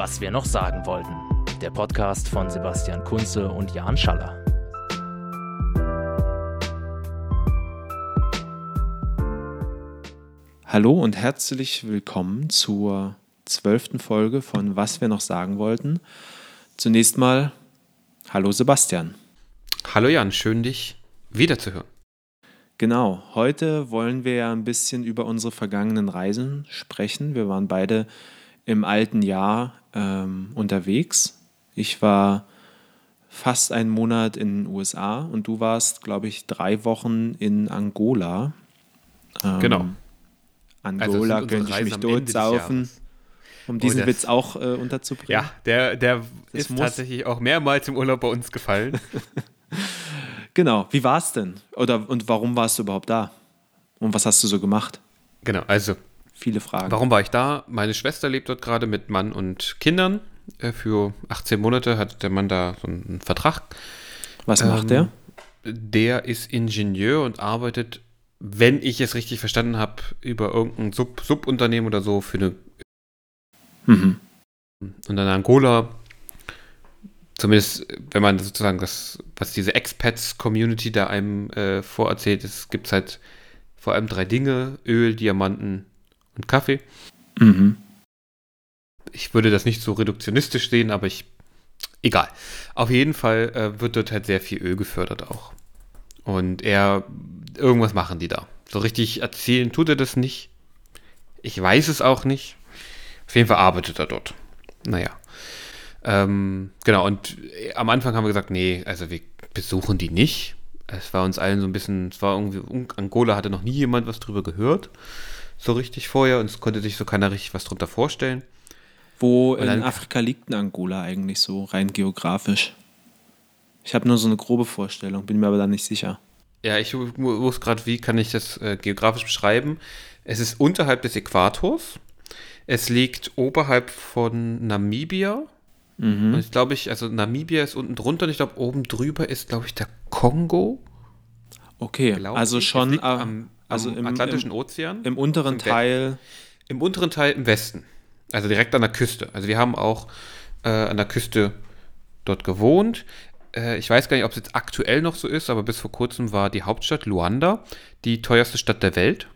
Was wir noch sagen wollten. Der Podcast von Sebastian Kunze und Jan Schaller. Hallo und herzlich willkommen zur zwölften Folge von Was wir noch sagen wollten. Zunächst mal, hallo Sebastian. Hallo Jan, schön dich wiederzuhören. Genau, heute wollen wir ja ein bisschen über unsere vergangenen Reisen sprechen. Wir waren beide im alten Jahr ähm, unterwegs. Ich war fast einen Monat in den USA und du warst, glaube ich, drei Wochen in Angola. Ähm, genau. Angola also könnte ich mich totsaufen, um diesen oh, Witz auch äh, unterzubringen. Ja, der, der ist tatsächlich auch mehrmals im Urlaub bei uns gefallen. genau. Wie war es denn? Oder und warum warst du überhaupt da? Und was hast du so gemacht? Genau, also viele Fragen. Warum war ich da? Meine Schwester lebt dort gerade mit Mann und Kindern. Äh, für 18 Monate hat der Mann da so einen Vertrag. Was macht ähm, der? Der ist Ingenieur und arbeitet, wenn ich es richtig verstanden habe, über irgendein Sub Subunternehmen oder so für eine. Mhm. Und dann Angola, zumindest wenn man sozusagen das, was diese Expats-Community da einem äh, vorerzählt, es gibt halt vor allem drei Dinge: Öl, Diamanten, und Kaffee. Mhm. Ich würde das nicht so reduktionistisch sehen, aber ich. Egal. Auf jeden Fall äh, wird dort halt sehr viel Öl gefördert auch. Und er. Irgendwas machen die da. So richtig erzählen tut er das nicht. Ich weiß es auch nicht. Auf jeden Fall arbeitet er dort. Naja. Ähm, genau, und äh, am Anfang haben wir gesagt, nee, also wir besuchen die nicht. Es war uns allen so ein bisschen, es war irgendwie, Angola hatte noch nie jemand was drüber gehört so richtig vorher und es konnte sich so keiner richtig was drunter vorstellen. Wo in dann, Afrika liegt denn Angola eigentlich so rein geografisch? Ich habe nur so eine grobe Vorstellung, bin mir aber da nicht sicher. Ja, ich wusste gerade, wie kann ich das äh, geografisch beschreiben. Es ist unterhalb des Äquators. Es liegt oberhalb von Namibia. Mhm. Und ich glaube, ich, also Namibia ist unten drunter und ich glaube, oben drüber ist, glaube ich, der Kongo. Okay, also schon am, also im Atlantischen Ozean. Im unteren Teil. Im unteren Teil im Westen. Also direkt an der Küste. Also wir haben auch äh, an der Küste dort gewohnt. Äh, ich weiß gar nicht, ob es jetzt aktuell noch so ist, aber bis vor kurzem war die Hauptstadt Luanda die teuerste Stadt der Welt.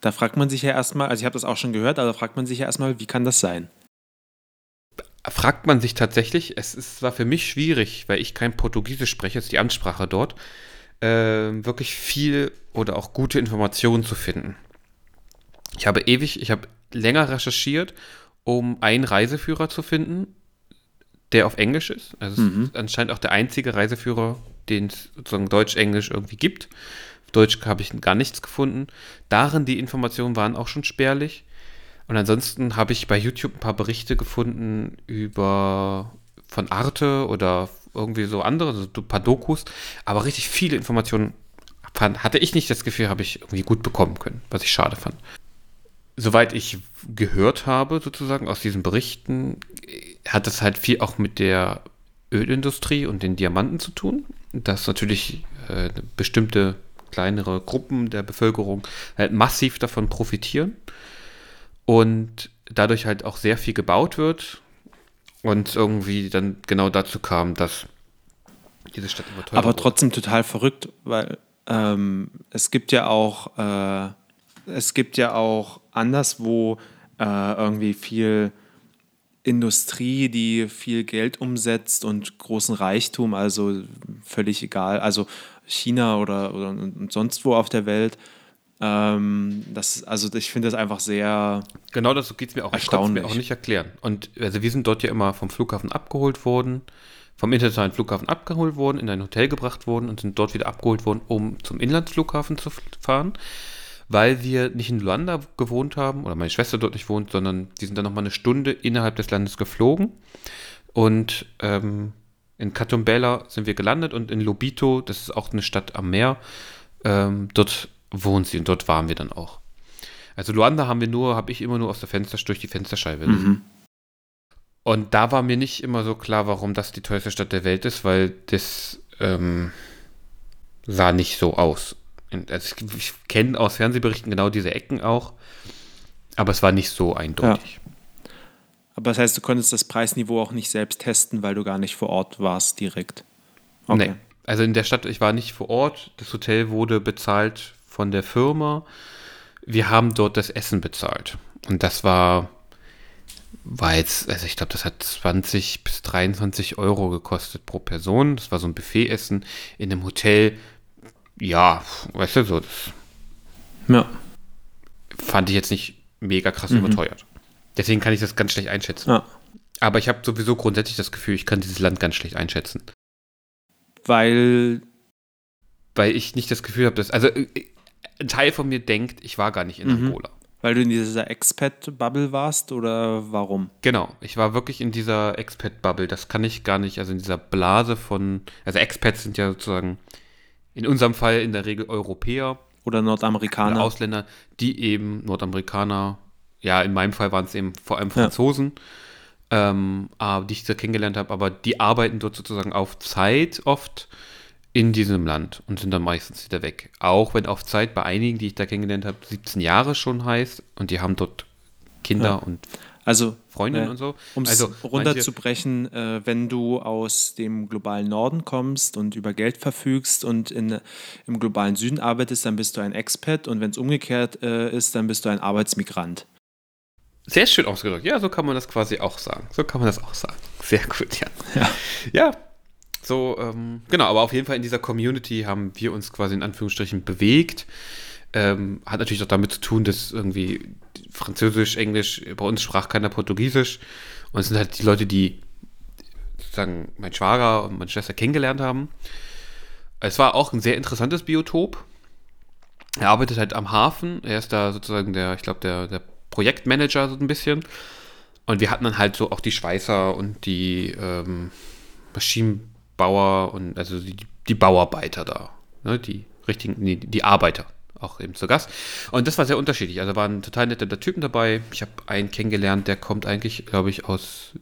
Da fragt man sich ja erstmal, also ich habe das auch schon gehört, aber da fragt man sich ja erstmal, wie kann das sein? Fragt man sich tatsächlich, es ist, war für mich schwierig, weil ich kein Portugiesisch spreche, ist die Ansprache dort äh, wirklich viel oder auch gute Informationen zu finden. Ich habe ewig, ich habe länger recherchiert, um einen Reiseführer zu finden, der auf Englisch ist. Also mhm. ist anscheinend auch der einzige Reiseführer, den es sozusagen Deutsch-Englisch irgendwie gibt. Auf Deutsch habe ich gar nichts gefunden. Darin die Informationen waren auch schon spärlich. Und ansonsten habe ich bei YouTube ein paar Berichte gefunden über von Arte oder irgendwie so andere, so ein paar Dokus, aber richtig viele Informationen fand, hatte ich nicht das Gefühl, habe ich irgendwie gut bekommen können, was ich schade fand. Soweit ich gehört habe, sozusagen aus diesen Berichten, hat es halt viel auch mit der Ölindustrie und den Diamanten zu tun, dass natürlich äh, bestimmte kleinere Gruppen der Bevölkerung halt massiv davon profitieren und dadurch halt auch sehr viel gebaut wird und irgendwie dann genau dazu kam, dass diese Stadt immer teurer Aber trotzdem wurde. total verrückt, weil ähm, es gibt ja auch, äh, es gibt ja auch anderswo äh, irgendwie viel Industrie, die viel Geld umsetzt und großen Reichtum, also völlig egal, also China oder, oder und sonst wo auf der Welt. Ähm, das, also ich finde das einfach sehr. Genau das geht es mir auch. Ich kann es mir auch nicht erklären. Und also wir sind dort ja immer vom Flughafen abgeholt worden, vom internationalen Flughafen abgeholt worden, in ein Hotel gebracht worden und sind dort wieder abgeholt worden, um zum Inlandsflughafen zu fahren, weil wir nicht in Luanda gewohnt haben oder meine Schwester dort nicht wohnt, sondern die sind dann nochmal eine Stunde innerhalb des Landes geflogen und ähm, in Katumbela sind wir gelandet und in Lobito, das ist auch eine Stadt am Meer, ähm, dort wohnt sie und dort waren wir dann auch. Also Luanda haben wir nur, habe ich immer nur aus der Fenster durch die Fensterscheibe. Mhm. Und da war mir nicht immer so klar, warum das die teuerste Stadt der Welt ist, weil das ähm, sah nicht so aus. Also ich, ich kenne aus Fernsehberichten genau diese Ecken auch, aber es war nicht so eindeutig. Ja. Aber das heißt, du konntest das Preisniveau auch nicht selbst testen, weil du gar nicht vor Ort warst direkt. Okay. Nee. Also in der Stadt, ich war nicht vor Ort. Das Hotel wurde bezahlt von der Firma. Wir haben dort das Essen bezahlt. Und das war, war jetzt, also ich glaube, das hat 20 bis 23 Euro gekostet pro Person. Das war so ein Buffetessen in einem Hotel. Ja, weißt du, so, das ja. fand ich jetzt nicht mega krass mhm. überteuert. Deswegen kann ich das ganz schlecht einschätzen. Ja. Aber ich habe sowieso grundsätzlich das Gefühl, ich kann dieses Land ganz schlecht einschätzen. Weil. Weil ich nicht das Gefühl habe, dass. Also, äh, ein Teil von mir denkt, ich war gar nicht in mhm. Angola. Weil du in dieser Expat-Bubble warst oder warum? Genau, ich war wirklich in dieser Expat-Bubble. Das kann ich gar nicht, also in dieser Blase von. Also, Expats sind ja sozusagen in unserem Fall in der Regel Europäer. Oder Nordamerikaner. Oder Ausländer, die eben Nordamerikaner, ja, in meinem Fall waren es eben vor allem Franzosen. Ja ähm, die ich da kennengelernt habe, aber die arbeiten dort sozusagen auf Zeit oft in diesem Land und sind dann meistens wieder weg. Auch wenn auf Zeit bei einigen, die ich da kennengelernt habe, 17 Jahre schon heißt und die haben dort Kinder ja. und also, Freundinnen äh, und so. Um es also, runterzubrechen, äh, wenn du aus dem globalen Norden kommst und über Geld verfügst und in, im globalen Süden arbeitest, dann bist du ein Expat und wenn es umgekehrt äh, ist, dann bist du ein Arbeitsmigrant. Sehr schön ausgedrückt. Ja, so kann man das quasi auch sagen. So kann man das auch sagen. Sehr gut, ja. Ja, ja so, ähm, genau, aber auf jeden Fall in dieser Community haben wir uns quasi in Anführungsstrichen bewegt. Ähm, hat natürlich auch damit zu tun, dass irgendwie Französisch, Englisch, bei uns sprach keiner Portugiesisch. Und es sind halt die Leute, die sozusagen mein Schwager und meine Schwester kennengelernt haben. Es war auch ein sehr interessantes Biotop. Er arbeitet halt am Hafen. Er ist da sozusagen der, ich glaube, der, der Projektmanager so ein bisschen. Und wir hatten dann halt so auch die Schweißer und die ähm, Maschinenbauer und also die, die Bauarbeiter da. Ne, die richtigen, nee, die Arbeiter auch eben zu Gast. Und das war sehr unterschiedlich. Also waren total nette Typen dabei. Ich habe einen kennengelernt, der kommt eigentlich, glaube ich, aus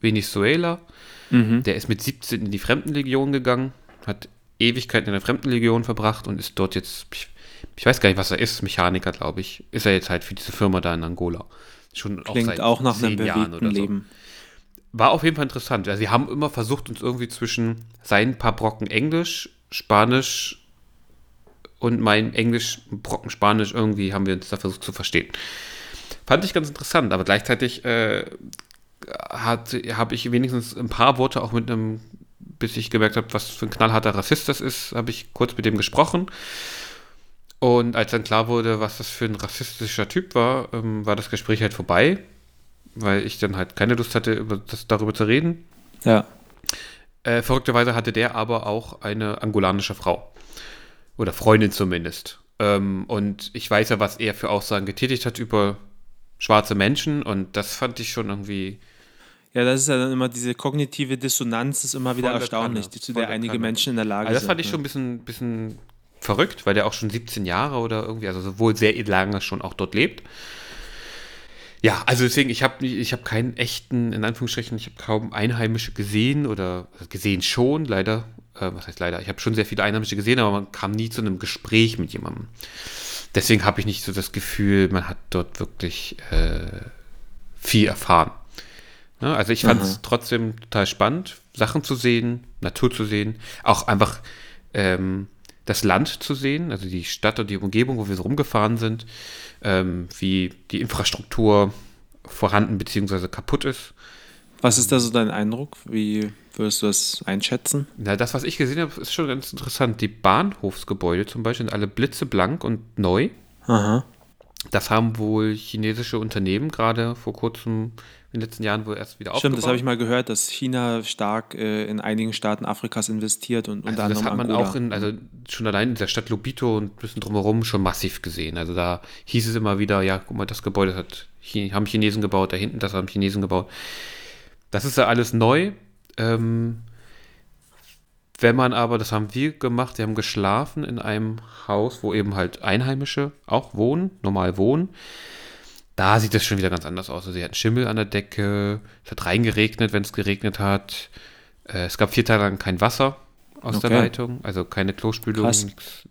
Venezuela. Mhm. Der ist mit 17 in die Fremdenlegion gegangen, hat Ewigkeiten in der Fremdenlegion verbracht und ist dort jetzt, ich ich weiß gar nicht, was er ist, Mechaniker, glaube ich, ist er jetzt halt für diese Firma da in Angola. Schon Klingt auch, auch nach einem Jahren oder Leben. War auf jeden Fall interessant. Also, sie haben immer versucht, uns irgendwie zwischen seinen paar Brocken Englisch, Spanisch und mein Englisch, Brocken Spanisch, irgendwie haben wir uns da versucht zu verstehen. Fand ich ganz interessant, aber gleichzeitig äh, habe ich wenigstens ein paar Worte auch mit einem, bis ich gemerkt habe, was für ein knallharter Rassist das ist, habe ich kurz mit dem gesprochen. Und als dann klar wurde, was das für ein rassistischer Typ war, ähm, war das Gespräch halt vorbei, weil ich dann halt keine Lust hatte, über das, darüber zu reden. Ja. Äh, verrückterweise hatte der aber auch eine angolanische Frau. Oder Freundin zumindest. Ähm, und ich weiß ja, was er für Aussagen getätigt hat über schwarze Menschen und das fand ich schon irgendwie. Ja, das ist ja dann immer diese kognitive Dissonanz, ist immer wieder erstaunlich, Kanne, zu der einige Kanne. Menschen in der Lage also das sind. Das fand ich schon ein bisschen, bisschen verrückt, weil der auch schon 17 Jahre oder irgendwie, also wohl sehr lange schon auch dort lebt. Ja, also deswegen, ich habe ich hab keinen echten, in Anführungsstrichen, ich habe kaum Einheimische gesehen oder gesehen schon, leider. Äh, was heißt leider? Ich habe schon sehr viele Einheimische gesehen, aber man kam nie zu einem Gespräch mit jemandem. Deswegen habe ich nicht so das Gefühl, man hat dort wirklich äh, viel erfahren. Ne? Also ich fand es trotzdem total spannend, Sachen zu sehen, Natur zu sehen, auch einfach ähm, das Land zu sehen, also die Stadt und die Umgebung, wo wir so rumgefahren sind, ähm, wie die Infrastruktur vorhanden bzw. kaputt ist. Was ist da so dein Eindruck? Wie würdest du das einschätzen? Na, das, was ich gesehen habe, ist schon ganz interessant. Die Bahnhofsgebäude zum Beispiel sind alle blitzeblank und neu. Aha. Das haben wohl chinesische Unternehmen gerade vor kurzem in den letzten Jahren wohl erst wieder Stimmt, das habe ich mal gehört, dass China stark äh, in einigen Staaten Afrikas investiert und unter also Das hat man Angola. auch in, also schon allein in der Stadt Lobito und ein bisschen drumherum schon massiv gesehen. Also da hieß es immer wieder, ja, guck mal, das Gebäude hat, haben Chinesen gebaut, da hinten das haben Chinesen gebaut. Das ist ja alles neu. Ähm, wenn man aber, das haben wir gemacht, wir haben geschlafen in einem Haus, wo eben halt Einheimische auch wohnen, normal wohnen. Da sieht es schon wieder ganz anders aus. Also sie hatten Schimmel an der Decke, es hat reingeregnet, wenn es geregnet hat. Äh, es gab vier Tage lang kein Wasser aus okay. der Leitung, also keine Klospülung. Krass.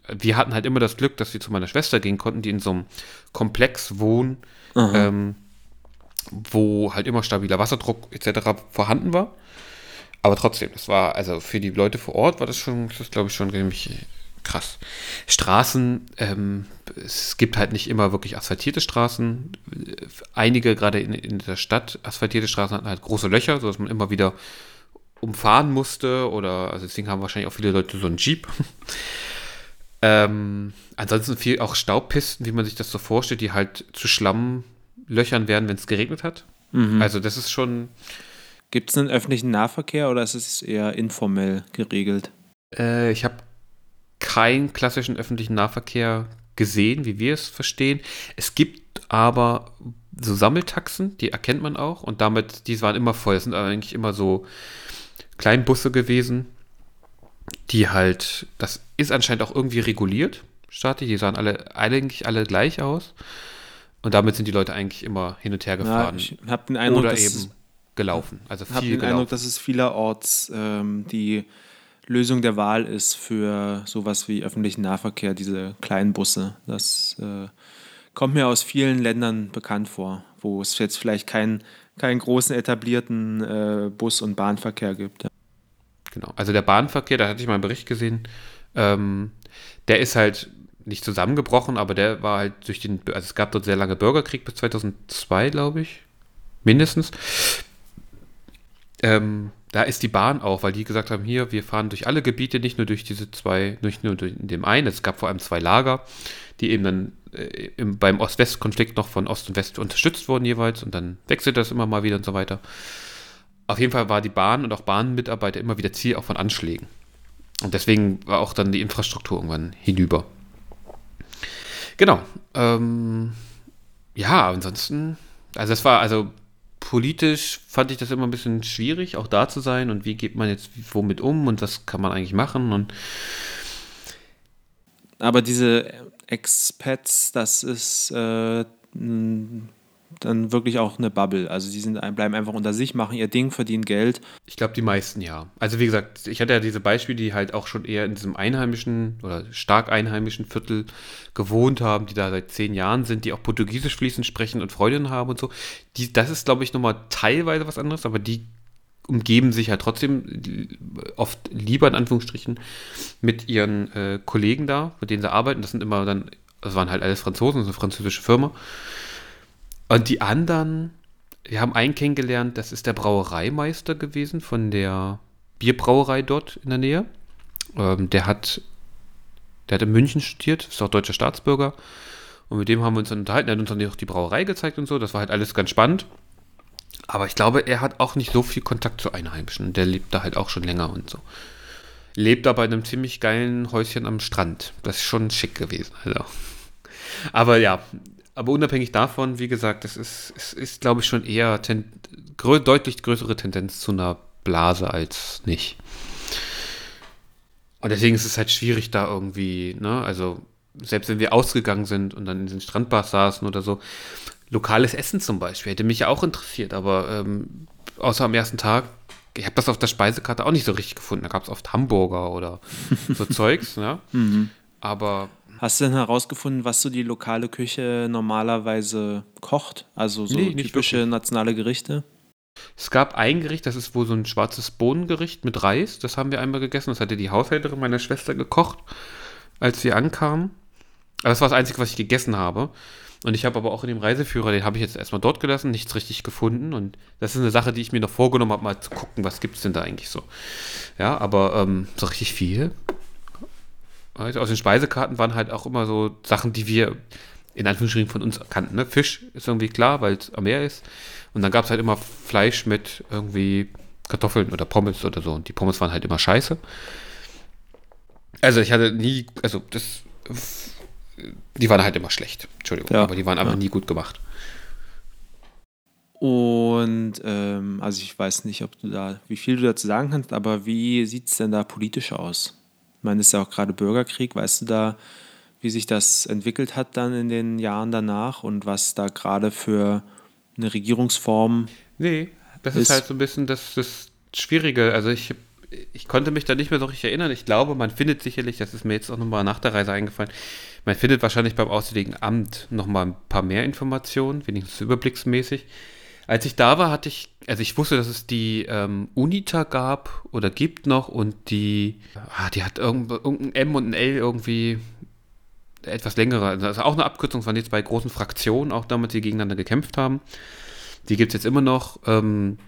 Wir hatten halt immer das Glück, dass wir zu meiner Schwester gehen konnten, die in so einem Komplex wohnen, ähm, wo halt immer stabiler Wasserdruck etc. vorhanden war. Aber trotzdem, das war, also für die Leute vor Ort war das schon, das glaube ich schon ziemlich krass. Straßen, ähm, es gibt halt nicht immer wirklich asphaltierte Straßen. Einige, gerade in, in der Stadt, asphaltierte Straßen hatten halt große Löcher, sodass man immer wieder umfahren musste. Oder, also deswegen haben wahrscheinlich auch viele Leute so einen Jeep. ähm, ansonsten viel auch Staubpisten, wie man sich das so vorstellt, die halt zu Schlammlöchern werden, wenn es geregnet hat. Mhm. Also das ist schon. Gibt es einen öffentlichen Nahverkehr oder ist es eher informell geregelt? Äh, ich habe keinen klassischen öffentlichen Nahverkehr gesehen, wie wir es verstehen. Es gibt aber so Sammeltaxen, die erkennt man auch und damit, die waren immer voll. Es sind eigentlich immer so Kleinbusse gewesen, die halt, das ist anscheinend auch irgendwie reguliert, staatlich. Die sahen alle, eigentlich alle gleich aus. Und damit sind die Leute eigentlich immer hin und her gefahren. Ja, ich habe den Eindruck, oder eben gelaufen. Also viel habe den gelaufen. Eindruck, dass es vielerorts ähm, die Lösung der Wahl ist für sowas wie öffentlichen Nahverkehr, diese kleinen Busse. Das äh, kommt mir aus vielen Ländern bekannt vor, wo es jetzt vielleicht keinen, keinen großen etablierten äh, Bus- und Bahnverkehr gibt. Ja. Genau, also der Bahnverkehr, da hatte ich mal einen Bericht gesehen, ähm, der ist halt nicht zusammengebrochen, aber der war halt durch den, also es gab dort sehr lange Bürgerkrieg bis 2002, glaube ich, mindestens. Ähm, da ist die Bahn auch, weil die gesagt haben, hier, wir fahren durch alle Gebiete, nicht nur durch diese zwei, nicht nur durch dem einen. Es gab vor allem zwei Lager, die eben dann äh, im, beim Ost-West-Konflikt noch von Ost und West unterstützt wurden jeweils und dann wechselt das immer mal wieder und so weiter. Auf jeden Fall war die Bahn und auch Bahnmitarbeiter immer wieder Ziel auch von Anschlägen. Und deswegen war auch dann die Infrastruktur irgendwann hinüber. Genau. Ähm, ja, ansonsten, also es war, also politisch fand ich das immer ein bisschen schwierig, auch da zu sein und wie geht man jetzt womit um und was kann man eigentlich machen und aber diese Expats, das ist äh, dann wirklich auch eine Bubble. Also die sind, bleiben einfach unter sich, machen ihr Ding, verdienen Geld. Ich glaube, die meisten ja. Also wie gesagt, ich hatte ja diese Beispiele, die halt auch schon eher in diesem einheimischen oder stark einheimischen Viertel gewohnt haben, die da seit zehn Jahren sind, die auch Portugiesisch fließend sprechen und Freundinnen haben und so. Die, das ist, glaube ich, nochmal teilweise was anderes, aber die umgeben sich halt trotzdem oft lieber in Anführungsstrichen mit ihren äh, Kollegen da, mit denen sie arbeiten. Das sind immer dann, das waren halt alles Franzosen, das ist eine französische Firma. Und die anderen, wir haben einen kennengelernt, das ist der Brauereimeister gewesen von der Bierbrauerei dort in der Nähe. Ähm, der hat, der hat in München studiert, ist auch deutscher Staatsbürger. Und mit dem haben wir uns dann unterhalten. Er hat uns dann auch die Brauerei gezeigt und so. Das war halt alles ganz spannend. Aber ich glaube, er hat auch nicht so viel Kontakt zu Einheimischen. Der lebt da halt auch schon länger und so. Lebt aber in einem ziemlich geilen Häuschen am Strand. Das ist schon schick gewesen. Also. Aber ja, aber unabhängig davon, wie gesagt, es ist, es ist glaube ich, schon eher grö deutlich größere Tendenz zu einer Blase als nicht. Und deswegen ist es halt schwierig, da irgendwie, ne, also selbst wenn wir ausgegangen sind und dann in den Strandbars saßen oder so, lokales Essen zum Beispiel, hätte mich ja auch interessiert, aber ähm, außer am ersten Tag, ich habe das auf der Speisekarte auch nicht so richtig gefunden. Da gab es oft Hamburger oder so Zeugs, ne? Mhm. Aber Hast du denn herausgefunden, was so die lokale Küche normalerweise kocht? Also so nee, typische nationale Gerichte? Es gab ein Gericht, das ist wohl so ein schwarzes Bohnengericht mit Reis. Das haben wir einmal gegessen. Das hatte die Haushälterin meiner Schwester gekocht, als wir ankamen. Aber das war das Einzige, was ich gegessen habe. Und ich habe aber auch in dem Reiseführer, den habe ich jetzt erstmal dort gelassen, nichts richtig gefunden. Und das ist eine Sache, die ich mir noch vorgenommen habe, mal zu gucken, was gibt es denn da eigentlich so. Ja, aber ähm, so richtig viel also aus den Speisekarten waren halt auch immer so Sachen, die wir in Anführungsstrichen von uns kannten. Ne? Fisch ist irgendwie klar, weil es am Meer ist. Und dann gab es halt immer Fleisch mit irgendwie Kartoffeln oder Pommes oder so. Und die Pommes waren halt immer scheiße. Also ich hatte nie, also das, die waren halt immer schlecht. Entschuldigung, ja, aber die waren ja. einfach nie gut gemacht. Und ähm, also ich weiß nicht, ob du da, wie viel du dazu sagen kannst, aber wie sieht es denn da politisch aus? Ich meine, es ist ja auch gerade Bürgerkrieg. Weißt du da, wie sich das entwickelt hat dann in den Jahren danach und was da gerade für eine Regierungsform Nee, das ist, ist halt so ein bisschen das, das Schwierige. Also ich, ich konnte mich da nicht mehr so richtig erinnern. Ich glaube, man findet sicherlich, das ist mir jetzt auch nochmal nach der Reise eingefallen, man findet wahrscheinlich beim Auswärtigen Amt nochmal ein paar mehr Informationen, wenigstens überblicksmäßig. Als ich da war, hatte ich, also ich wusste, dass es die ähm, UNITA gab oder gibt noch und die, ah, die hat irgendein M und ein L irgendwie etwas längere, also auch eine Abkürzung von jetzt bei großen Fraktionen, auch damals, die gegeneinander gekämpft haben. Die gibt es jetzt immer noch. Ähm,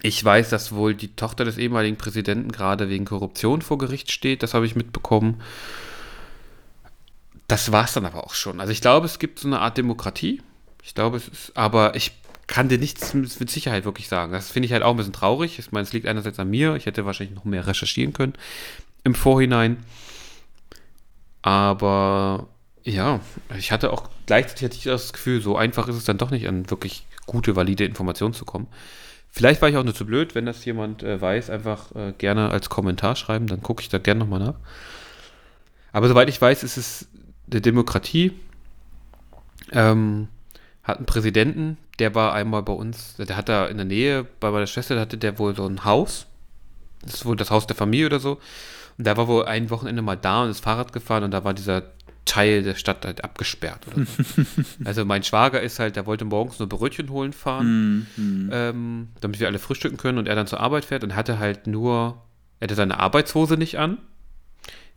ich weiß, dass wohl die Tochter des ehemaligen Präsidenten gerade wegen Korruption vor Gericht steht. Das habe ich mitbekommen. Das war es dann aber auch schon. Also ich glaube, es gibt so eine Art Demokratie. Ich glaube, es ist, aber ich kann dir nichts mit Sicherheit wirklich sagen. Das finde ich halt auch ein bisschen traurig. Ich meine, es liegt einerseits an mir. Ich hätte wahrscheinlich noch mehr recherchieren können im Vorhinein. Aber ja, ich hatte auch gleichzeitig hatte ich das Gefühl, so einfach ist es dann doch nicht, an wirklich gute, valide Informationen zu kommen. Vielleicht war ich auch nur zu blöd, wenn das jemand äh, weiß, einfach äh, gerne als Kommentar schreiben, dann gucke ich da gerne nochmal nach. Aber soweit ich weiß, ist es eine Demokratie. Ähm, hat einen Präsidenten, der war einmal bei uns, der hat da in der Nähe, bei meiner Schwester, hatte der wohl so ein Haus. Das ist wohl das Haus der Familie oder so. Und der war wohl ein Wochenende mal da und ist Fahrrad gefahren und da war dieser Teil der Stadt halt abgesperrt oder so. also mein Schwager ist halt, der wollte morgens nur Brötchen holen fahren, mm, ähm, damit wir alle frühstücken können und er dann zur Arbeit fährt und hatte halt nur, er hatte seine Arbeitshose nicht an.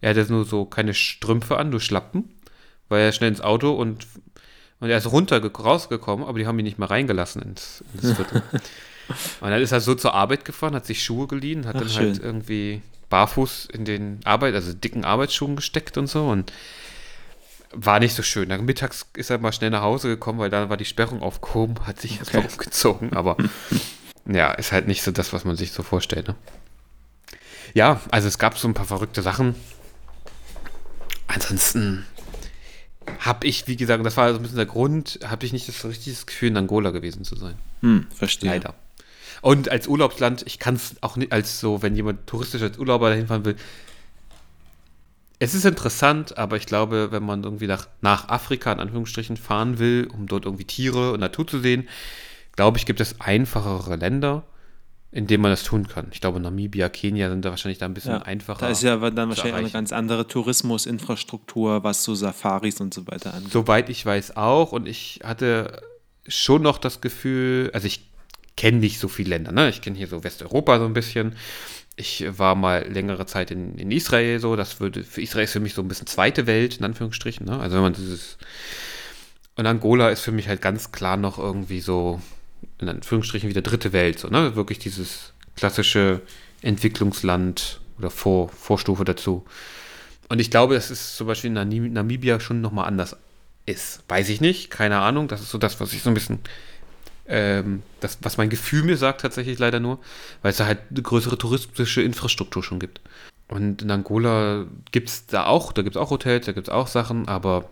Er hatte nur so keine Strümpfe an, nur Schlappen, weil er schnell ins Auto und und er ist runter rausgekommen, aber die haben ihn nicht mehr reingelassen ins, ins Viertel. und dann ist er so zur Arbeit gefahren, hat sich Schuhe geliehen, hat Ach, dann halt schön. halt irgendwie barfuß in den Arbeit, also dicken Arbeitsschuhen gesteckt und so und war nicht so schön. Dann mittags ist er mal schnell nach Hause gekommen, weil da war die Sperrung aufgehoben, hat sich erstmal okay. umgezogen, aber ja, ist halt nicht so das, was man sich so vorstellt. Ne? Ja, also es gab so ein paar verrückte Sachen. Ansonsten habe ich, wie gesagt, das war so ein bisschen der Grund, habe ich nicht das richtige Gefühl, in Angola gewesen zu sein. Hm, verstehe. Leider. Und als Urlaubsland, ich kann es auch nicht als so, wenn jemand touristisch als Urlauber dahin fahren will. Es ist interessant, aber ich glaube, wenn man irgendwie nach, nach Afrika in Anführungsstrichen fahren will, um dort irgendwie Tiere und Natur zu sehen, glaube ich, gibt es einfachere Länder, in denen man das tun kann. Ich glaube, Namibia, Kenia sind da wahrscheinlich da ein bisschen ja, einfacher. Da ist ja dann wahrscheinlich eine ganz andere Tourismusinfrastruktur, was so Safaris und so weiter angeht. Soweit ich weiß auch. Und ich hatte schon noch das Gefühl, also ich kenne nicht so viele Länder. Ne? Ich kenne hier so Westeuropa so ein bisschen. Ich war mal längere Zeit in, in Israel so. Das würde, für Israel ist für mich so ein bisschen zweite Welt, in Anführungsstrichen. Ne? Also wenn man dieses. Und Angola ist für mich halt ganz klar noch irgendwie so, in Anführungsstrichen, wieder dritte Welt. So, ne? Wirklich dieses klassische Entwicklungsland oder Vor, Vorstufe dazu. Und ich glaube, dass es zum Beispiel in Namibia schon nochmal anders ist. Weiß ich nicht, keine Ahnung. Das ist so das, was ich so ein bisschen ähm, das, was mein Gefühl mir sagt, tatsächlich leider nur, weil es da halt eine größere touristische Infrastruktur schon gibt. Und in Angola gibt es da auch, da gibt es auch Hotels, da gibt es auch Sachen, aber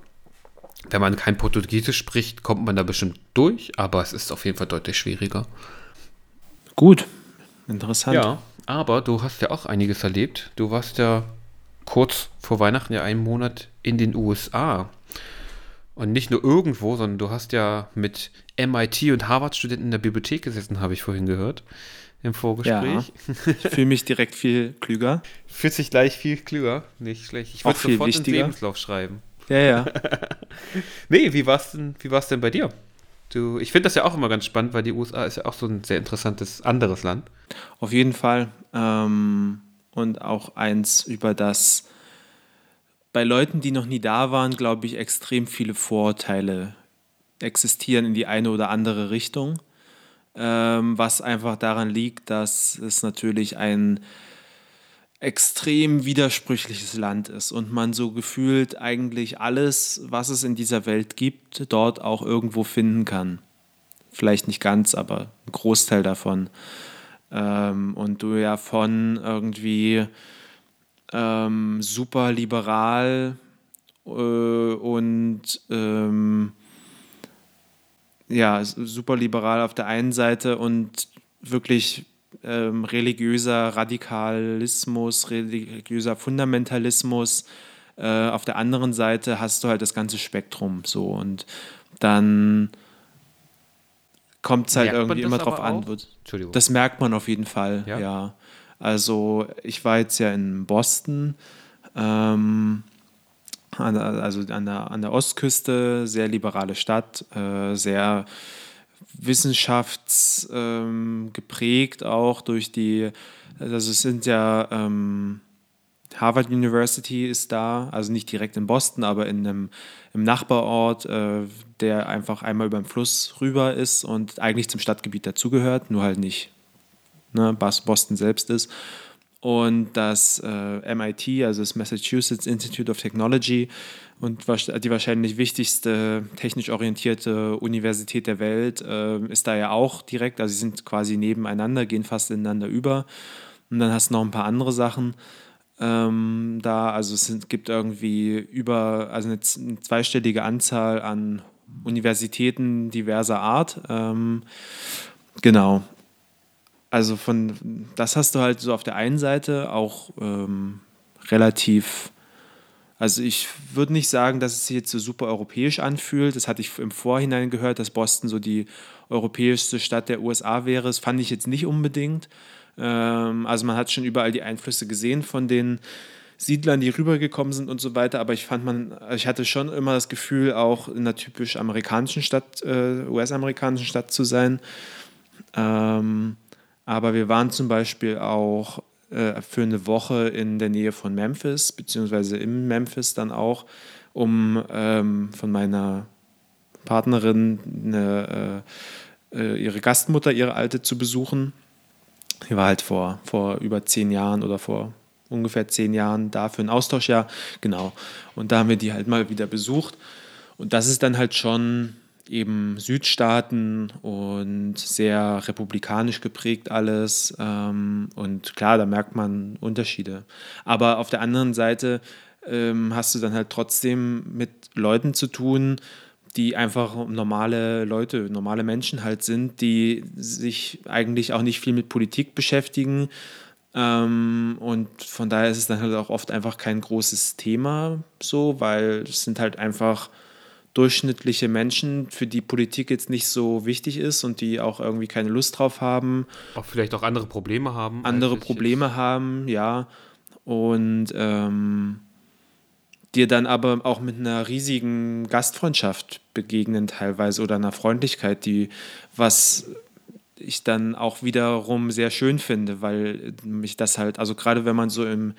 wenn man kein Portugiesisch spricht, kommt man da bestimmt durch, aber es ist auf jeden Fall deutlich schwieriger. Gut, interessant. Ja, aber du hast ja auch einiges erlebt. Du warst ja kurz vor Weihnachten ja einen Monat in den USA. Und nicht nur irgendwo, sondern du hast ja mit MIT und Harvard-Studenten in der Bibliothek gesessen, habe ich vorhin gehört im Vorgespräch. Ja, ich fühle mich direkt viel klüger. Fühlt sich gleich viel klüger. Nicht schlecht. Ich wollte sofort wichtiger. einen Lebenslauf schreiben. Ja, ja. nee, wie war es denn, denn bei dir? Du, ich finde das ja auch immer ganz spannend, weil die USA ist ja auch so ein sehr interessantes anderes Land. Auf jeden Fall. Ähm, und auch eins, über das bei Leuten, die noch nie da waren, glaube ich, extrem viele Vorurteile existieren in die eine oder andere Richtung. Ähm, was einfach daran liegt, dass es natürlich ein extrem widersprüchliches Land ist und man so gefühlt eigentlich alles, was es in dieser Welt gibt, dort auch irgendwo finden kann. Vielleicht nicht ganz, aber ein Großteil davon. Ähm, und du ja von irgendwie ähm, super liberal äh, und ähm, ja, super liberal auf der einen Seite und wirklich ähm, religiöser Radikalismus, religiöser Fundamentalismus. Äh, auf der anderen Seite hast du halt das ganze Spektrum so und dann kommt es halt merkt irgendwie immer drauf an. Das merkt man auf jeden Fall, ja. ja. Also ich war jetzt ja in Boston, ähm, an, also an der, an der Ostküste, sehr liberale Stadt, äh, sehr wissenschaftsgeprägt ähm, auch durch die, also es sind ja ähm, Harvard University ist da, also nicht direkt in Boston, aber in einem im Nachbarort, äh, der einfach einmal über den Fluss rüber ist und eigentlich zum Stadtgebiet dazugehört, nur halt nicht ne, Boston selbst ist und das äh, MIT, also das Massachusetts Institute of Technology und die wahrscheinlich wichtigste technisch orientierte Universität der Welt äh, ist da ja auch direkt, also sie sind quasi nebeneinander, gehen fast ineinander über und dann hast du noch ein paar andere Sachen ähm, da, also es sind, gibt irgendwie über, also eine, eine, zweistellige Anzahl an Universitäten diverser Art. Ähm, genau, also von, das hast du halt so auf der einen Seite auch ähm, relativ, also ich würde nicht sagen, dass es sich jetzt so super europäisch anfühlt. Das hatte ich im Vorhinein gehört, dass Boston so die europäischste Stadt der USA wäre. Das fand ich jetzt nicht unbedingt. Ähm, also man hat schon überall die Einflüsse gesehen von den Siedlern, die rübergekommen sind und so weiter. Aber ich fand man, ich hatte schon immer das Gefühl, auch in einer typisch amerikanischen Stadt, äh, US-amerikanischen Stadt zu sein. Ähm, aber wir waren zum Beispiel auch äh, für eine Woche in der Nähe von Memphis, beziehungsweise in Memphis dann auch, um ähm, von meiner Partnerin eine, äh, äh, ihre Gastmutter, ihre alte, zu besuchen. Die war halt vor, vor über zehn Jahren oder vor ungefähr zehn Jahren da für ein Austauschjahr. Genau. Und da haben wir die halt mal wieder besucht. Und das ist dann halt schon eben Südstaaten und sehr republikanisch geprägt alles. Ähm, und klar, da merkt man Unterschiede. Aber auf der anderen Seite ähm, hast du dann halt trotzdem mit Leuten zu tun, die einfach normale Leute, normale Menschen halt sind, die sich eigentlich auch nicht viel mit Politik beschäftigen. Ähm, und von daher ist es dann halt auch oft einfach kein großes Thema so, weil es sind halt einfach durchschnittliche Menschen, für die Politik jetzt nicht so wichtig ist und die auch irgendwie keine Lust drauf haben. Auch vielleicht auch andere Probleme haben. Andere Probleme haben, ja. Und ähm, dir dann aber auch mit einer riesigen Gastfreundschaft begegnen teilweise oder einer Freundlichkeit, die was ich dann auch wiederum sehr schön finde, weil mich das halt, also gerade wenn man so im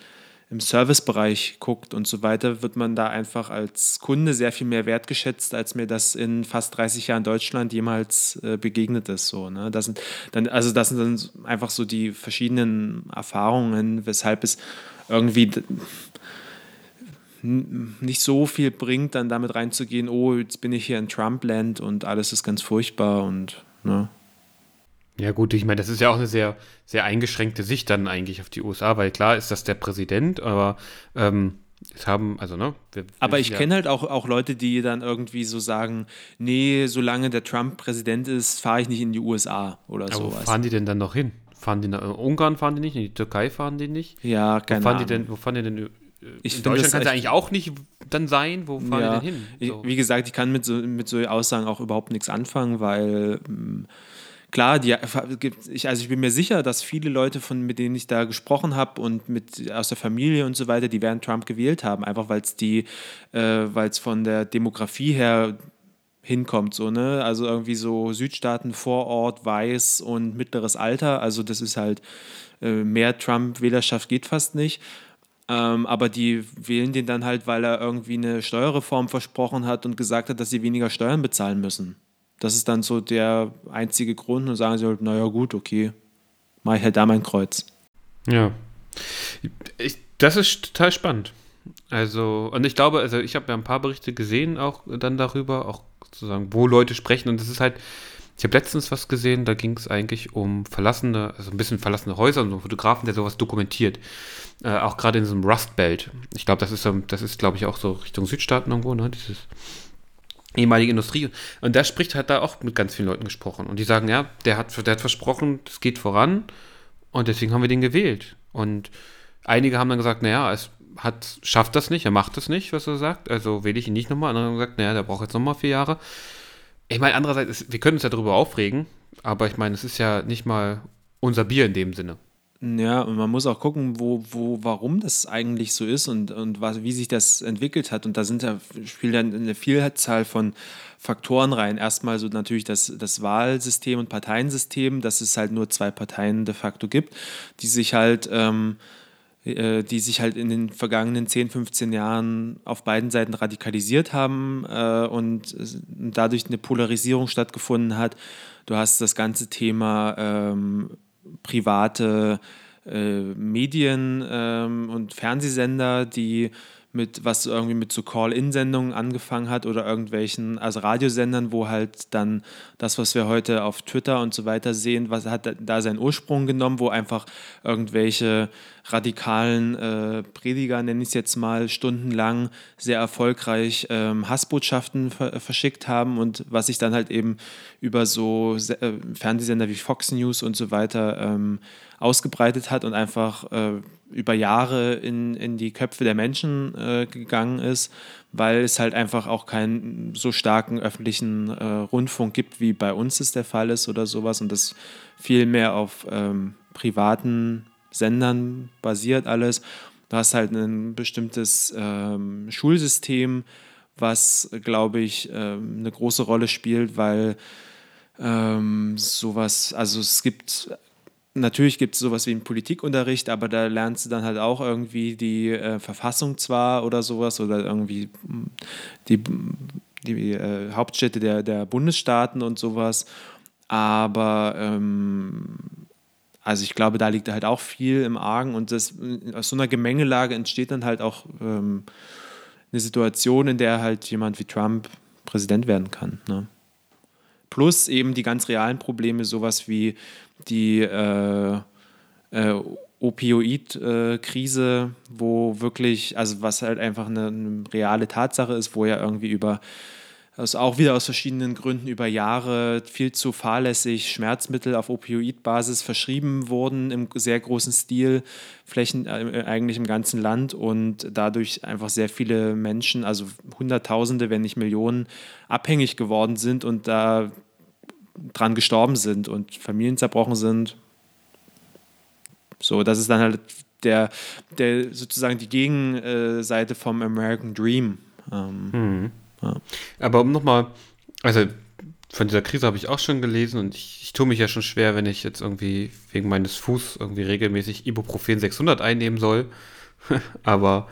im Servicebereich guckt und so weiter, wird man da einfach als Kunde sehr viel mehr wertgeschätzt, als mir das in fast 30 Jahren Deutschland jemals äh, begegnet ist. So, ne? das sind dann, also das sind dann einfach so die verschiedenen Erfahrungen, weshalb es irgendwie nicht so viel bringt, dann damit reinzugehen, oh, jetzt bin ich hier in Trumpland und alles ist ganz furchtbar und ne? Ja, gut, ich meine, das ist ja auch eine sehr, sehr eingeschränkte Sicht dann eigentlich auf die USA, weil klar ist das der Präsident, aber ähm, es haben, also, ne? Wir, aber ich ja kenne halt auch, auch Leute, die dann irgendwie so sagen: Nee, solange der Trump Präsident ist, fahre ich nicht in die USA oder aber sowas. Wo fahren die denn dann noch hin? Fahren die nach Ungarn fahren die nicht, in die Türkei fahren die nicht? Ja, keine wo fahren Ahnung. Die denn, wo fahren die denn? Äh, ich in Deutschland kann es eigentlich auch nicht dann sein. Wo fahren ja, die denn hin? So. Wie gesagt, ich kann mit so, mit so Aussagen auch überhaupt nichts anfangen, weil. Klar, die, ich, also ich bin mir sicher, dass viele Leute, von, mit denen ich da gesprochen habe und mit aus der Familie und so weiter, die werden Trump gewählt haben, einfach weil es die, äh, weil es von der Demografie her hinkommt, so, ne? Also irgendwie so Südstaaten, Vorort, weiß und mittleres Alter. Also das ist halt äh, mehr Trump-Wählerschaft geht fast nicht. Ähm, aber die wählen den dann halt, weil er irgendwie eine Steuerreform versprochen hat und gesagt hat, dass sie weniger Steuern bezahlen müssen. Das ist dann so der einzige Grund und sagen sie halt, naja gut, okay, mache ich halt da mein Kreuz. Ja. Ich, das ist total spannend. Also, und ich glaube, also ich habe ja ein paar Berichte gesehen, auch dann darüber, auch sozusagen, wo Leute sprechen. Und das ist halt, ich habe letztens was gesehen, da ging es eigentlich um verlassene, also ein bisschen verlassene Häuser und so einen Fotografen, der sowas dokumentiert. Äh, auch gerade in so einem Rust Belt. Ich glaube, das ist, das ist, glaube ich, auch so Richtung Südstaaten irgendwo, ne? Dieses ehemalige Industrie. Und der spricht, hat da auch mit ganz vielen Leuten gesprochen. Und die sagen, ja, der hat, der hat versprochen, es geht voran. Und deswegen haben wir den gewählt. Und einige haben dann gesagt, naja, es hat, schafft das nicht, er macht das nicht, was er sagt. Also wähle ich ihn nicht nochmal. Andere haben gesagt, naja, der braucht jetzt nochmal vier Jahre. Ich meine, andererseits, wir können uns ja darüber aufregen, aber ich meine, es ist ja nicht mal unser Bier in dem Sinne. Ja, und man muss auch gucken, wo, wo, warum das eigentlich so ist und, und was, wie sich das entwickelt hat. Und da sind ja, spielt dann eine Vielzahl von Faktoren rein. Erstmal so natürlich das, das Wahlsystem und Parteiensystem, dass es halt nur zwei Parteien de facto gibt, die sich halt, ähm, äh, die sich halt in den vergangenen 10, 15 Jahren auf beiden Seiten radikalisiert haben äh, und dadurch eine Polarisierung stattgefunden hat. Du hast das ganze Thema ähm, private äh, Medien ähm, und Fernsehsender, die mit was irgendwie mit so Call-in-Sendungen angefangen hat oder irgendwelchen, also Radiosendern, wo halt dann das, was wir heute auf Twitter und so weiter sehen, was hat da seinen Ursprung genommen, wo einfach irgendwelche radikalen äh, Prediger, nenne ich es jetzt mal, stundenlang sehr erfolgreich ähm, Hassbotschaften ver verschickt haben und was sich dann halt eben über so äh, Fernsehsender wie Fox News und so weiter ähm, ausgebreitet hat und einfach äh, über Jahre in, in die Köpfe der Menschen äh, gegangen ist, weil es halt einfach auch keinen so starken öffentlichen äh, Rundfunk gibt, wie bei uns es der Fall ist oder sowas und das viel mehr auf ähm, privaten Sendern basiert alles. Du hast halt ein bestimmtes ähm, Schulsystem, was, glaube ich, ähm, eine große Rolle spielt, weil ähm, sowas, also es gibt Natürlich gibt es sowas wie einen Politikunterricht, aber da lernst du dann halt auch irgendwie die äh, Verfassung zwar oder sowas oder irgendwie hm, die, die äh, Hauptstädte der, der Bundesstaaten und sowas. Aber ähm, also ich glaube, da liegt halt auch viel im Argen und das, aus so einer Gemengelage entsteht dann halt auch ähm, eine Situation, in der halt jemand wie Trump Präsident werden kann. Ne? Plus eben die ganz realen Probleme, sowas wie die äh, äh, Opioid-Krise, wo wirklich, also was halt einfach eine, eine, reale Tatsache ist, wo ja irgendwie über, also auch wieder aus verschiedenen Gründen über Jahre viel zu fahrlässig Schmerzmittel auf Opioid-Basis verschrieben wurden im sehr großen Stil, Flächen äh, eigentlich im ganzen Land und dadurch einfach sehr viele Menschen, also Hunderttausende, wenn nicht Millionen, abhängig geworden sind und da dran gestorben sind und Familien zerbrochen sind. So, das ist dann halt der, der sozusagen die Gegenseite vom American Dream. Ähm, mhm. ja. Aber um nochmal, also von dieser Krise habe ich auch schon gelesen und ich, ich tue mich ja schon schwer, wenn ich jetzt irgendwie wegen meines Fuß irgendwie regelmäßig Ibuprofen 600 einnehmen soll. Aber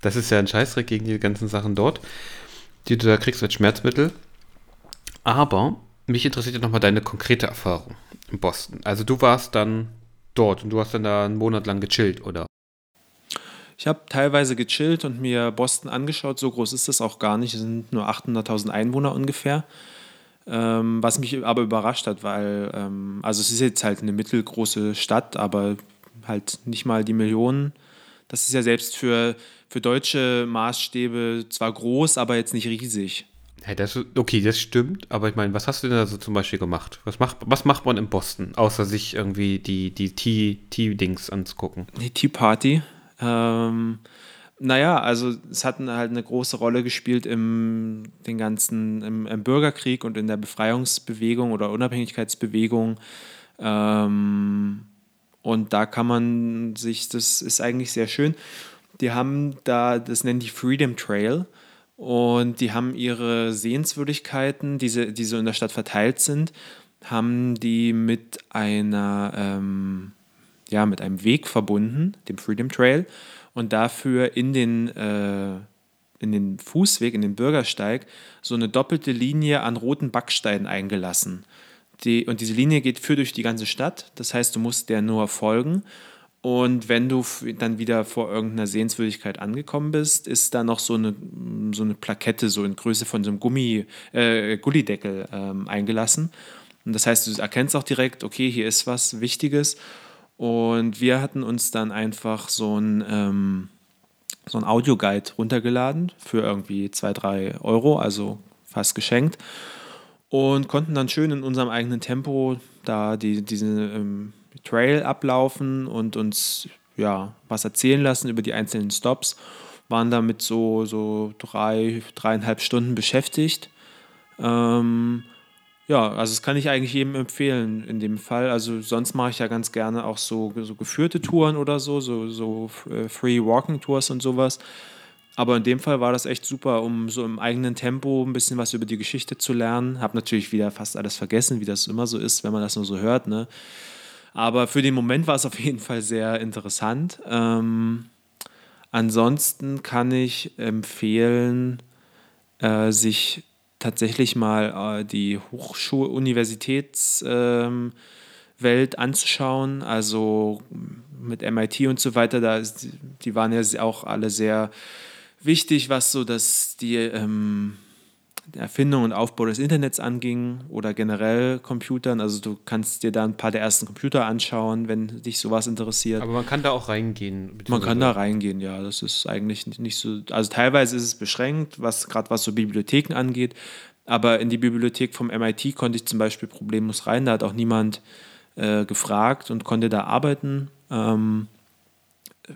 das ist ja ein Scheißdreck gegen die ganzen Sachen dort, die du da kriegst als Schmerzmittel. Aber mich interessiert ja nochmal deine konkrete Erfahrung in Boston. Also du warst dann dort und du hast dann da einen Monat lang gechillt, oder? Ich habe teilweise gechillt und mir Boston angeschaut. So groß ist das auch gar nicht. Es sind nur 800.000 Einwohner ungefähr. Ähm, was mich aber überrascht hat, weil, ähm, also es ist jetzt halt eine mittelgroße Stadt, aber halt nicht mal die Millionen. Das ist ja selbst für, für deutsche Maßstäbe zwar groß, aber jetzt nicht riesig. Hey, das, okay, das stimmt, aber ich meine, was hast du denn da so zum Beispiel gemacht? Was macht, was macht man in Boston, außer sich irgendwie die, die Tea-Dings anzugucken? Die Tea Party. Ähm, naja, also es hat halt eine große Rolle gespielt im, den ganzen, im, im Bürgerkrieg und in der Befreiungsbewegung oder Unabhängigkeitsbewegung. Ähm, und da kann man sich, das ist eigentlich sehr schön. Die haben da, das nennen die Freedom Trail. Und die haben ihre Sehenswürdigkeiten, die, sie, die so in der Stadt verteilt sind, haben die mit einer, ähm, ja, mit einem Weg verbunden, dem Freedom Trail, und dafür in den, äh, in den Fußweg, in den Bürgersteig, so eine doppelte Linie an roten Backsteinen eingelassen. Die, und diese Linie geht für durch die ganze Stadt, das heißt, du musst der nur folgen und wenn du dann wieder vor irgendeiner Sehenswürdigkeit angekommen bist, ist da noch so eine, so eine Plakette, so in Größe von so einem Gummi, äh, Gullideckel ähm, eingelassen. Und das heißt, du erkennst auch direkt, okay, hier ist was Wichtiges. Und wir hatten uns dann einfach so ein, ähm, so ein Audioguide runtergeladen für irgendwie zwei, drei Euro, also fast geschenkt. Und konnten dann schön in unserem eigenen Tempo da die, diese ähm, Trail ablaufen und uns ja, was erzählen lassen über die einzelnen Stops. Waren damit so, so drei, dreieinhalb Stunden beschäftigt. Ähm, ja, also das kann ich eigentlich jedem empfehlen in dem Fall. Also sonst mache ich ja ganz gerne auch so, so geführte Touren oder so, so, so äh, Free Walking Tours und sowas. Aber in dem Fall war das echt super, um so im eigenen Tempo ein bisschen was über die Geschichte zu lernen. Hab natürlich wieder fast alles vergessen, wie das immer so ist, wenn man das nur so hört. Ne? Aber für den Moment war es auf jeden Fall sehr interessant. Ähm, ansonsten kann ich empfehlen, äh, sich tatsächlich mal äh, die Hochschul-Universitätswelt ähm, anzuschauen. Also mit MIT und so weiter, da ist, die waren ja auch alle sehr wichtig, was so das, die ähm, Erfindung und Aufbau des Internets anging oder generell Computern. Also du kannst dir da ein paar der ersten Computer anschauen, wenn dich sowas interessiert. Aber man kann da auch reingehen. Man kann da reingehen, ja. Das ist eigentlich nicht so. Also teilweise ist es beschränkt, was gerade was so Bibliotheken angeht. Aber in die Bibliothek vom MIT konnte ich zum Beispiel problemlos rein. Da hat auch niemand äh, gefragt und konnte da arbeiten. Ähm,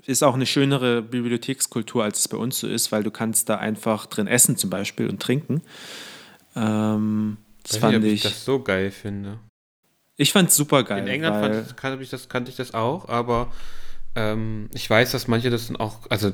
ist auch eine schönere Bibliothekskultur, als es bei uns so ist, weil du kannst da einfach drin essen zum Beispiel und trinken. Ähm, das ich fand nicht, ich, ich das so geil finde. Ich fand es super geil. In England fand, kann, ich das, kannte ich das auch, aber ähm, ich weiß, dass manche das dann auch, also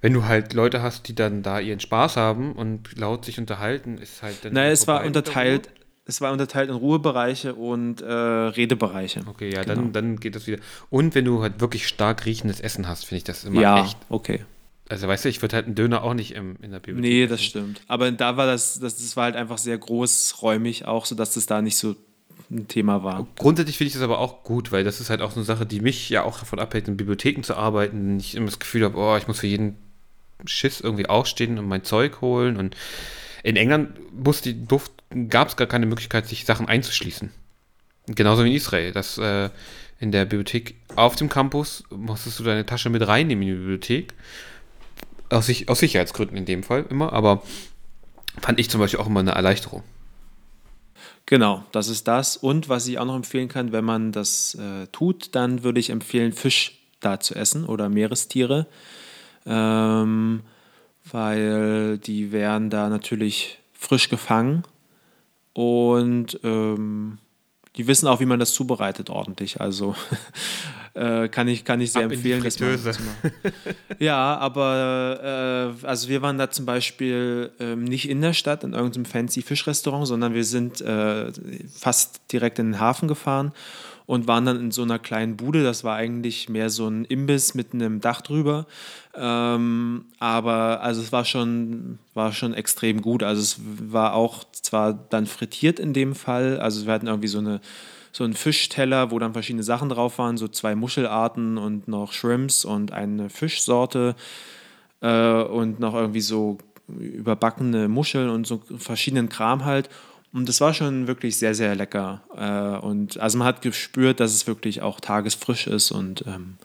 wenn du halt Leute hast, die dann da ihren Spaß haben und laut sich unterhalten, ist halt dann. Naja, es war unterteilt, es war unterteilt in Ruhebereiche und äh, Redebereiche. Okay, ja, genau. dann, dann geht das wieder. Und wenn du halt wirklich stark riechendes Essen hast, finde ich das immer ja, echt. okay. Also weißt du, ich würde halt einen Döner auch nicht im, in der Bibliothek. Nee, das stimmt. Aber da war das, das, das war halt einfach sehr großräumig auch, sodass das da nicht so ein Thema war. Grundsätzlich finde ich das aber auch gut, weil das ist halt auch so eine Sache, die mich ja auch davon abhält, in Bibliotheken zu arbeiten. Ich immer das Gefühl habe, oh, ich muss für jeden Schiss irgendwie aufstehen und mein Zeug holen und in England gab es gar keine Möglichkeit, sich Sachen einzuschließen. Genauso wie in Israel. Das, äh, in der Bibliothek auf dem Campus musstest du deine Tasche mit reinnehmen in die Bibliothek. Aus, aus Sicherheitsgründen in dem Fall immer, aber fand ich zum Beispiel auch immer eine Erleichterung. Genau, das ist das. Und was ich auch noch empfehlen kann, wenn man das äh, tut, dann würde ich empfehlen, Fisch da zu essen oder Meerestiere. Ähm, weil die werden da natürlich frisch gefangen und ähm, die wissen auch, wie man das zubereitet ordentlich. Also äh, kann, ich, kann ich sehr Ab empfehlen, das mal zu machen. ja, aber äh, also wir waren da zum Beispiel äh, nicht in der Stadt in irgendeinem fancy Fischrestaurant, sondern wir sind äh, fast direkt in den Hafen gefahren und waren dann in so einer kleinen Bude. Das war eigentlich mehr so ein Imbiss mit einem Dach drüber. Ähm, aber also es war schon, war schon extrem gut. Also es war auch zwar dann frittiert in dem Fall. Also wir hatten irgendwie so eine so einen Fischteller, wo dann verschiedene Sachen drauf waren, so zwei Muschelarten und noch Shrimps und eine Fischsorte äh, und noch irgendwie so überbackene Muscheln und so verschiedenen Kram halt. Und das war schon wirklich sehr, sehr lecker. Äh, und also man hat gespürt, dass es wirklich auch tagesfrisch ist. Und ähm,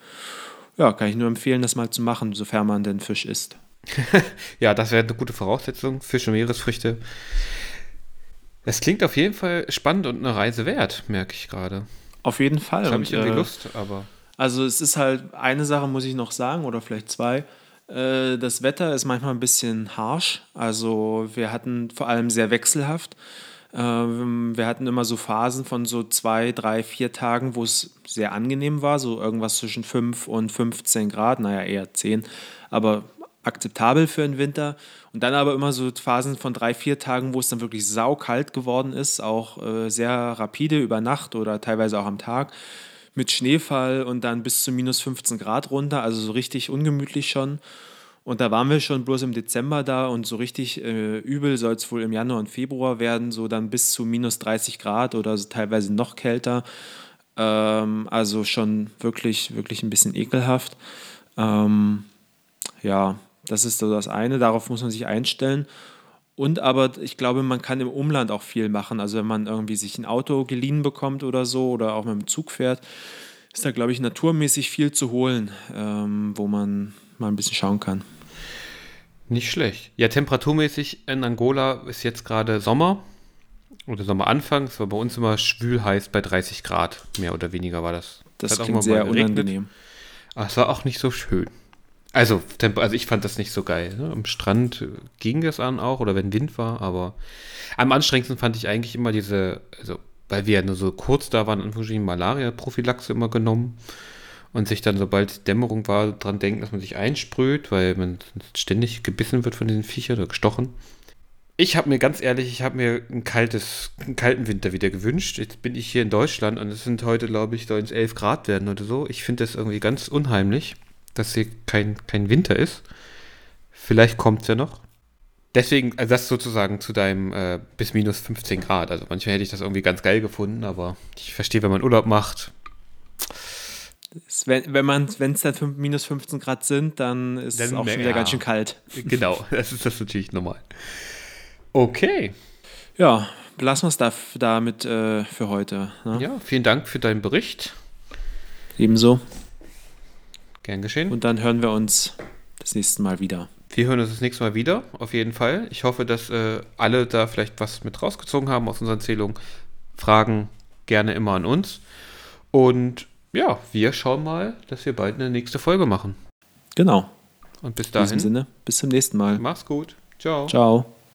ja, kann ich nur empfehlen, das mal zu machen, sofern man denn Fisch isst. ja, das wäre eine gute Voraussetzung. Fisch und Meeresfrüchte. Es klingt auf jeden Fall spannend und eine Reise wert, merke ich gerade. Auf jeden Fall. habe ich irgendwie äh, Lust, aber. Also es ist halt eine Sache, muss ich noch sagen, oder vielleicht zwei. Äh, das Wetter ist manchmal ein bisschen harsh. Also wir hatten vor allem sehr wechselhaft. Ähm, wir hatten immer so Phasen von so zwei, drei, vier Tagen, wo es sehr angenehm war, so irgendwas zwischen 5 und 15 Grad, naja, eher 10, aber akzeptabel für den Winter. Und dann aber immer so Phasen von drei, vier Tagen, wo es dann wirklich saukalt geworden ist, auch äh, sehr rapide über Nacht oder teilweise auch am Tag mit Schneefall und dann bis zu minus 15 Grad runter, also so richtig ungemütlich schon. Und da waren wir schon bloß im Dezember da und so richtig äh, übel soll es wohl im Januar und Februar werden, so dann bis zu minus 30 Grad oder so teilweise noch kälter. Ähm, also schon wirklich, wirklich ein bisschen ekelhaft. Ähm, ja, das ist so das eine, darauf muss man sich einstellen. Und aber ich glaube, man kann im Umland auch viel machen. Also wenn man irgendwie sich ein Auto geliehen bekommt oder so oder auch mit dem Zug fährt, ist da, glaube ich, naturmäßig viel zu holen, ähm, wo man mal ein bisschen schauen kann. Nicht schlecht. Ja, temperaturmäßig in Angola ist jetzt gerade Sommer oder Sommeranfang. Es war bei uns immer schwül heiß bei 30 Grad, mehr oder weniger war das. Das, das klingt sehr unangenehm. Aber es war auch nicht so schön. Also, also ich fand das nicht so geil. Ne? Am Strand ging es an auch, oder wenn Wind war, aber am anstrengendsten fand ich eigentlich immer diese, also weil wir ja nur so kurz da waren, in Malaria-Prophylaxe immer genommen und sich dann, sobald Dämmerung war, dran denken, dass man sich einsprüht, weil man ständig gebissen wird von diesen Viechern oder gestochen. Ich habe mir ganz ehrlich, ich habe mir ein kaltes, einen kalten Winter wieder gewünscht. Jetzt bin ich hier in Deutschland und es sind heute, glaube ich, soll es 11 Grad werden oder so. Ich finde das irgendwie ganz unheimlich, dass hier kein, kein Winter ist. Vielleicht kommt es ja noch. Deswegen, also das sozusagen zu deinem äh, bis minus 15 Grad. Also manchmal hätte ich das irgendwie ganz geil gefunden, aber ich verstehe, wenn man Urlaub macht. Wenn, wenn man, wenn es dann minus 15 Grad sind, dann ist dann es auch schon wieder ja, ganz schön kalt. Genau, das ist das natürlich normal. Okay. Ja, belassen wir es da, damit äh, für heute. Ne? Ja, vielen Dank für deinen Bericht. Ebenso. Gern geschehen. Und dann hören wir uns das nächste Mal wieder. Wir hören uns das nächste Mal wieder, auf jeden Fall. Ich hoffe, dass äh, alle da vielleicht was mit rausgezogen haben aus unserer Erzählung. Fragen gerne immer an uns. Und ja, wir schauen mal, dass wir bald eine nächste Folge machen. Genau. Und bis dahin. In diesem Sinne, bis zum nächsten Mal. Mach's gut. Ciao. Ciao.